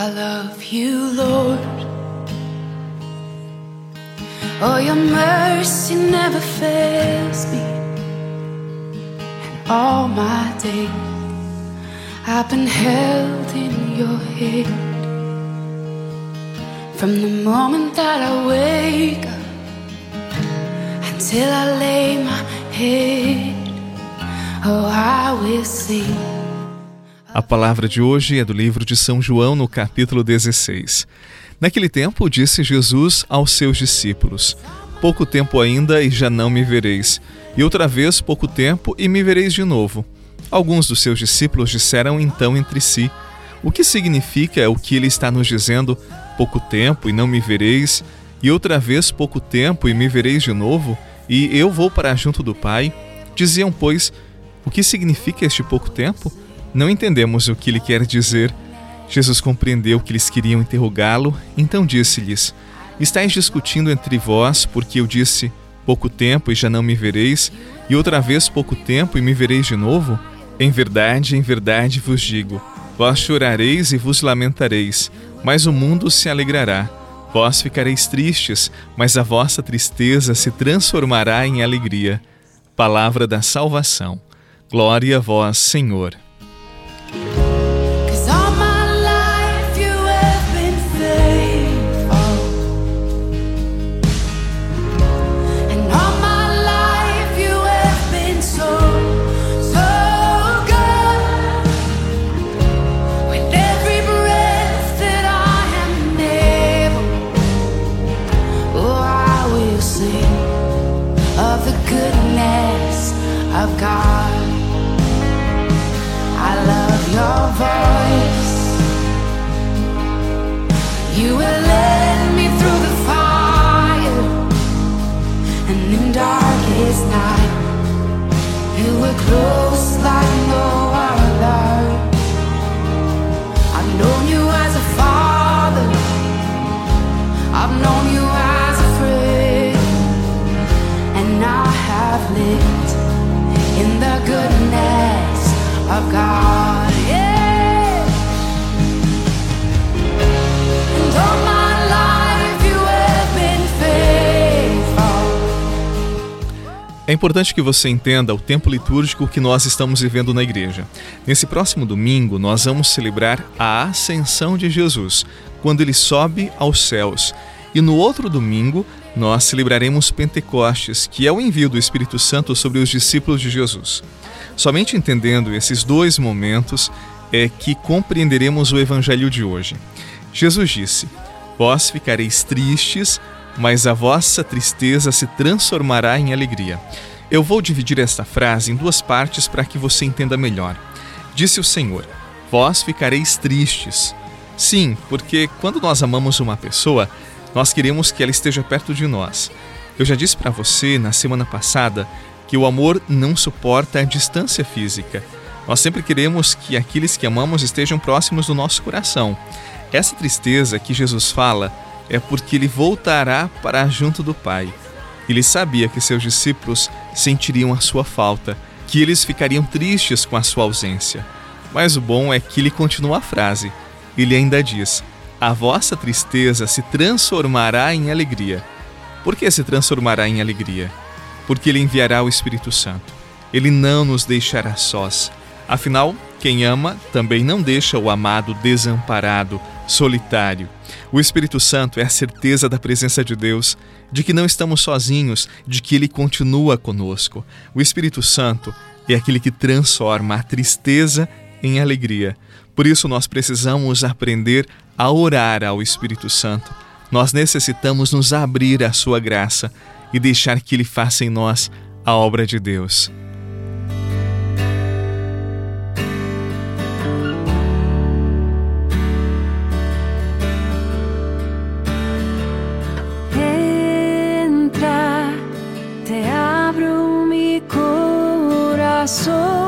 I love you, Lord. Oh, your mercy never fails me. And all my days I've been held in your hand. From the moment that I wake up until I lay my head, oh, I will sing. A palavra de hoje é do livro de São João, no capítulo 16. Naquele tempo, disse Jesus aos seus discípulos: Pouco tempo ainda e já não me vereis, e outra vez pouco tempo e me vereis de novo. Alguns dos seus discípulos disseram então entre si: O que significa o que ele está nos dizendo? Pouco tempo e não me vereis, e outra vez pouco tempo e me vereis de novo, e eu vou para junto do Pai? Diziam, pois, o que significa este pouco tempo? Não entendemos o que ele quer dizer. Jesus compreendeu que eles queriam interrogá-lo, então disse-lhes: Estais discutindo entre vós, porque eu disse: Pouco tempo e já não me vereis, e outra vez pouco tempo e me vereis de novo? Em verdade, em verdade vos digo: Vós chorareis e vos lamentareis, mas o mundo se alegrará. Vós ficareis tristes, mas a vossa tristeza se transformará em alegria. Palavra da salvação. Glória a vós, Senhor. sing of the goodness of God. I love your voice. You will lead me through the fire and in darkest night. You will close. É importante que você entenda o tempo litúrgico que nós estamos vivendo na igreja. Nesse próximo domingo, nós vamos celebrar a ascensão de Jesus, quando ele sobe aos céus. E no outro domingo, nós celebraremos Pentecostes, que é o envio do Espírito Santo sobre os discípulos de Jesus. Somente entendendo esses dois momentos é que compreenderemos o evangelho de hoje. Jesus disse: Vós ficareis tristes, mas a vossa tristeza se transformará em alegria. Eu vou dividir esta frase em duas partes para que você entenda melhor. Disse o Senhor: Vós ficareis tristes. Sim, porque quando nós amamos uma pessoa, nós queremos que ela esteja perto de nós. Eu já disse para você na semana passada que o amor não suporta a distância física. Nós sempre queremos que aqueles que amamos estejam próximos do nosso coração. Essa tristeza que Jesus fala é porque ele voltará para junto do Pai. Ele sabia que seus discípulos sentiriam a sua falta, que eles ficariam tristes com a sua ausência. Mas o bom é que ele continua a frase. Ele ainda diz: A vossa tristeza se transformará em alegria. Por que se transformará em alegria? Porque ele enviará o Espírito Santo. Ele não nos deixará sós. Afinal, quem ama também não deixa o amado desamparado, solitário. O Espírito Santo é a certeza da presença de Deus, de que não estamos sozinhos, de que Ele continua conosco. O Espírito Santo é aquele que transforma a tristeza em alegria. Por isso, nós precisamos aprender a orar ao Espírito Santo. Nós necessitamos nos abrir à Sua graça e deixar que Ele faça em nós a obra de Deus. corazón.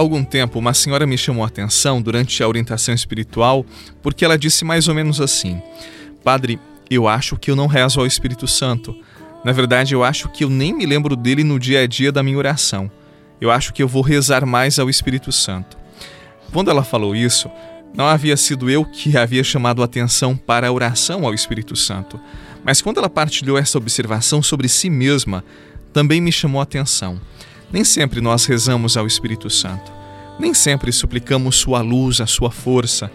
Algum tempo, uma senhora me chamou a atenção durante a orientação espiritual porque ela disse mais ou menos assim: Padre, eu acho que eu não rezo ao Espírito Santo. Na verdade, eu acho que eu nem me lembro dele no dia a dia da minha oração. Eu acho que eu vou rezar mais ao Espírito Santo. Quando ela falou isso, não havia sido eu que havia chamado a atenção para a oração ao Espírito Santo, mas quando ela partilhou essa observação sobre si mesma, também me chamou a atenção. Nem sempre nós rezamos ao Espírito Santo. Nem sempre suplicamos sua luz, a sua força.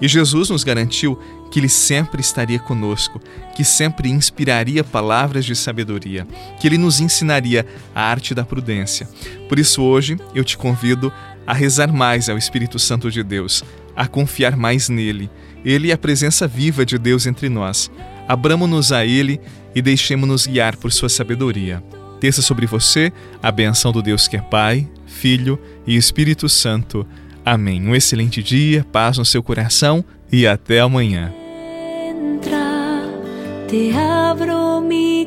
E Jesus nos garantiu que Ele sempre estaria conosco, que sempre inspiraria palavras de sabedoria, que Ele nos ensinaria a arte da prudência. Por isso, hoje, eu te convido a rezar mais ao Espírito Santo de Deus, a confiar mais nele. Ele é a presença viva de Deus entre nós. Abramo-nos a Ele e deixemos-nos guiar por Sua sabedoria desça sobre você a benção do Deus que é Pai, Filho e Espírito Santo. Amém. Um excelente dia, paz no seu coração e até amanhã. Entra, te abro mi